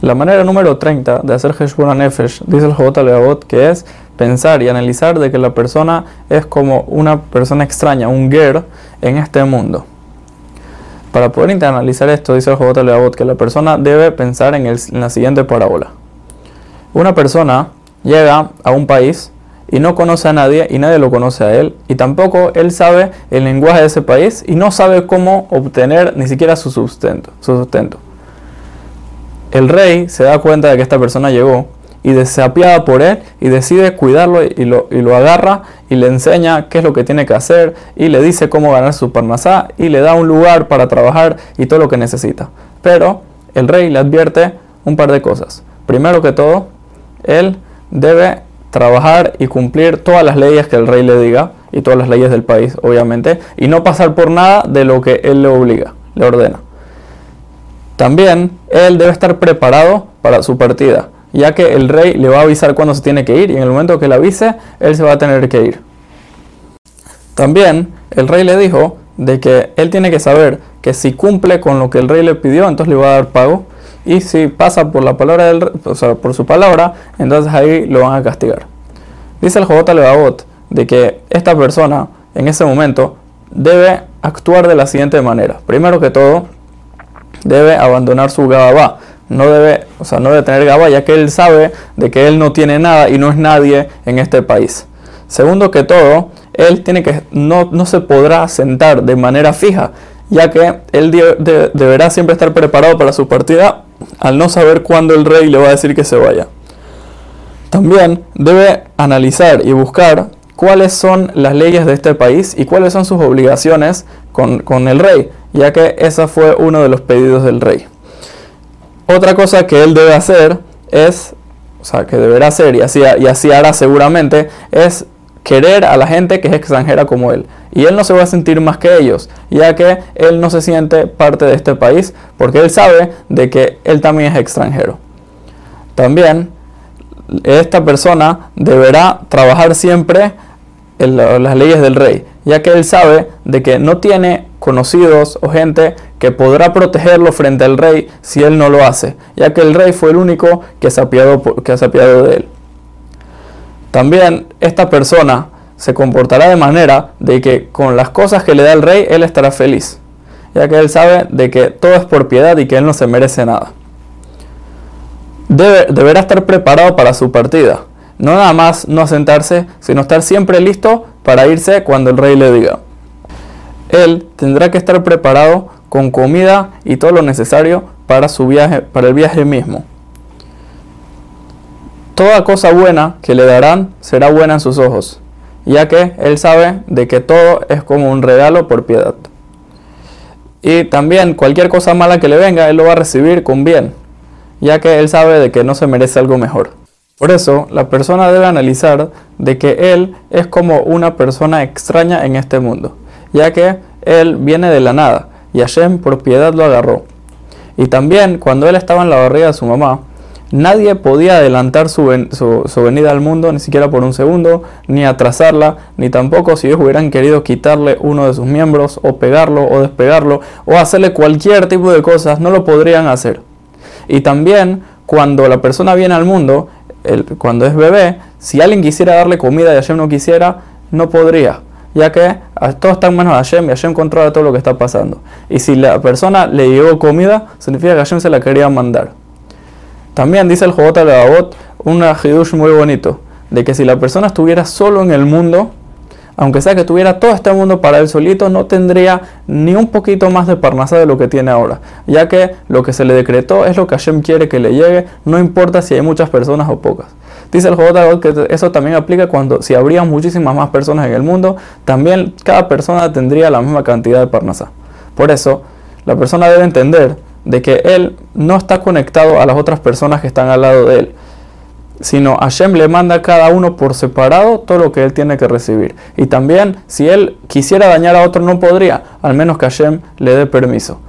La manera número 30 de hacer Heshbon Nefesh, dice el Jobot Leavot, que es pensar y analizar de que la persona es como una persona extraña, un ger en este mundo. Para poder analizar esto, dice el Jobot Leavot, que la persona debe pensar en, el, en la siguiente parábola. Una persona llega a un país y no conoce a nadie y nadie lo conoce a él y tampoco él sabe el lenguaje de ese país y no sabe cómo obtener ni siquiera su sustento. Su sustento. El rey se da cuenta de que esta persona llegó y se apiada por él y decide cuidarlo y lo, y lo, agarra y le enseña qué es lo que tiene que hacer y le dice cómo ganar su parnasá y le da un lugar para trabajar y todo lo que necesita. Pero el rey le advierte un par de cosas. Primero que todo, él debe trabajar y cumplir todas las leyes que el rey le diga y todas las leyes del país, obviamente, y no pasar por nada de lo que él le obliga, le ordena. También él debe estar preparado para su partida, ya que el rey le va a avisar cuándo se tiene que ir y en el momento que le avise, él se va a tener que ir. También el rey le dijo de que él tiene que saber que si cumple con lo que el rey le pidió, entonces le va a dar pago y si pasa por la palabra o sea, por su palabra, entonces ahí lo van a castigar. Dice el Jobot Levavot de que esta persona en ese momento debe actuar de la siguiente manera. Primero que todo, debe abandonar su gabá. No debe, o sea, no debe tener gabá, ya que él sabe de que él no tiene nada y no es nadie en este país. Segundo que todo, él tiene que no, no se podrá sentar de manera fija, ya que él deberá siempre estar preparado para su partida al no saber cuándo el rey le va a decir que se vaya. También debe analizar y buscar cuáles son las leyes de este país y cuáles son sus obligaciones con, el rey, ya que ese fue uno de los pedidos del rey. Otra cosa que él debe hacer es, o sea, que deberá hacer y así, y así hará seguramente, es querer a la gente que es extranjera como él. Y él no se va a sentir más que ellos, ya que él no se siente parte de este país, porque él sabe de que él también es extranjero. También esta persona deberá trabajar siempre en las leyes del rey, ya que él sabe de que no tiene conocidos o gente que podrá protegerlo frente al rey si él no lo hace, ya que el rey fue el único que se apiadó, que de él. También esta persona se comportará de manera de que con las cosas que le da el rey él estará feliz, ya que él sabe de que todo es por piedad y que él no se merece nada. Debe, deberá estar preparado para su partida, no nada más no sentarse, sino estar siempre listo para irse cuando el rey le diga. Él tendrá que estar preparado con comida y todo lo necesario para su viaje, para el viaje mismo. Toda cosa buena que le darán será buena en sus ojos, ya que él sabe de que todo es como un regalo por piedad. Y también cualquier cosa mala que le venga, él lo va a recibir con bien, ya que él sabe de que no se merece algo mejor. Por eso, la persona debe analizar de que él es como una persona extraña en este mundo, ya que él viene de la nada y Hashem por piedad lo agarró. Y también cuando él estaba en la barriga de su mamá, Nadie podía adelantar su, venida al mundo ni siquiera por un segundo, ni atrasarla, ni tampoco si ellos hubieran querido quitarle uno de sus miembros, o pegarlo, o despegarlo, o hacerle cualquier tipo de cosas, no lo podrían hacer. Y también cuando la persona viene al mundo, cuando es bebé, si alguien quisiera darle comida y Hashem no quisiera, no podría, ya que todo está en manos de Hashem y controla todo lo que está pasando. Y si la persona le llevó comida, significa que Hashem se la quería mandar. También dice el Jobot al un hidush muy bonito, de que si la persona estuviera solo en el mundo, aunque sea que tuviera todo este mundo para él solito, no tendría ni un poquito más de parnasa de lo que tiene ahora, ya que lo que se le decretó es lo que Hashem quiere que le llegue, no importa si hay muchas personas o pocas. Dice el Jobot que eso también aplica cuando si habría muchísimas más personas en el mundo, también cada persona tendría la misma cantidad de parnasa. Por eso, la persona debe entender de que él no está conectado a las otras personas que están al lado de él, sino Hashem le manda a cada uno por separado todo lo que él tiene que recibir. Y también, si él quisiera dañar a otro, no podría, al menos que Hashem le dé permiso.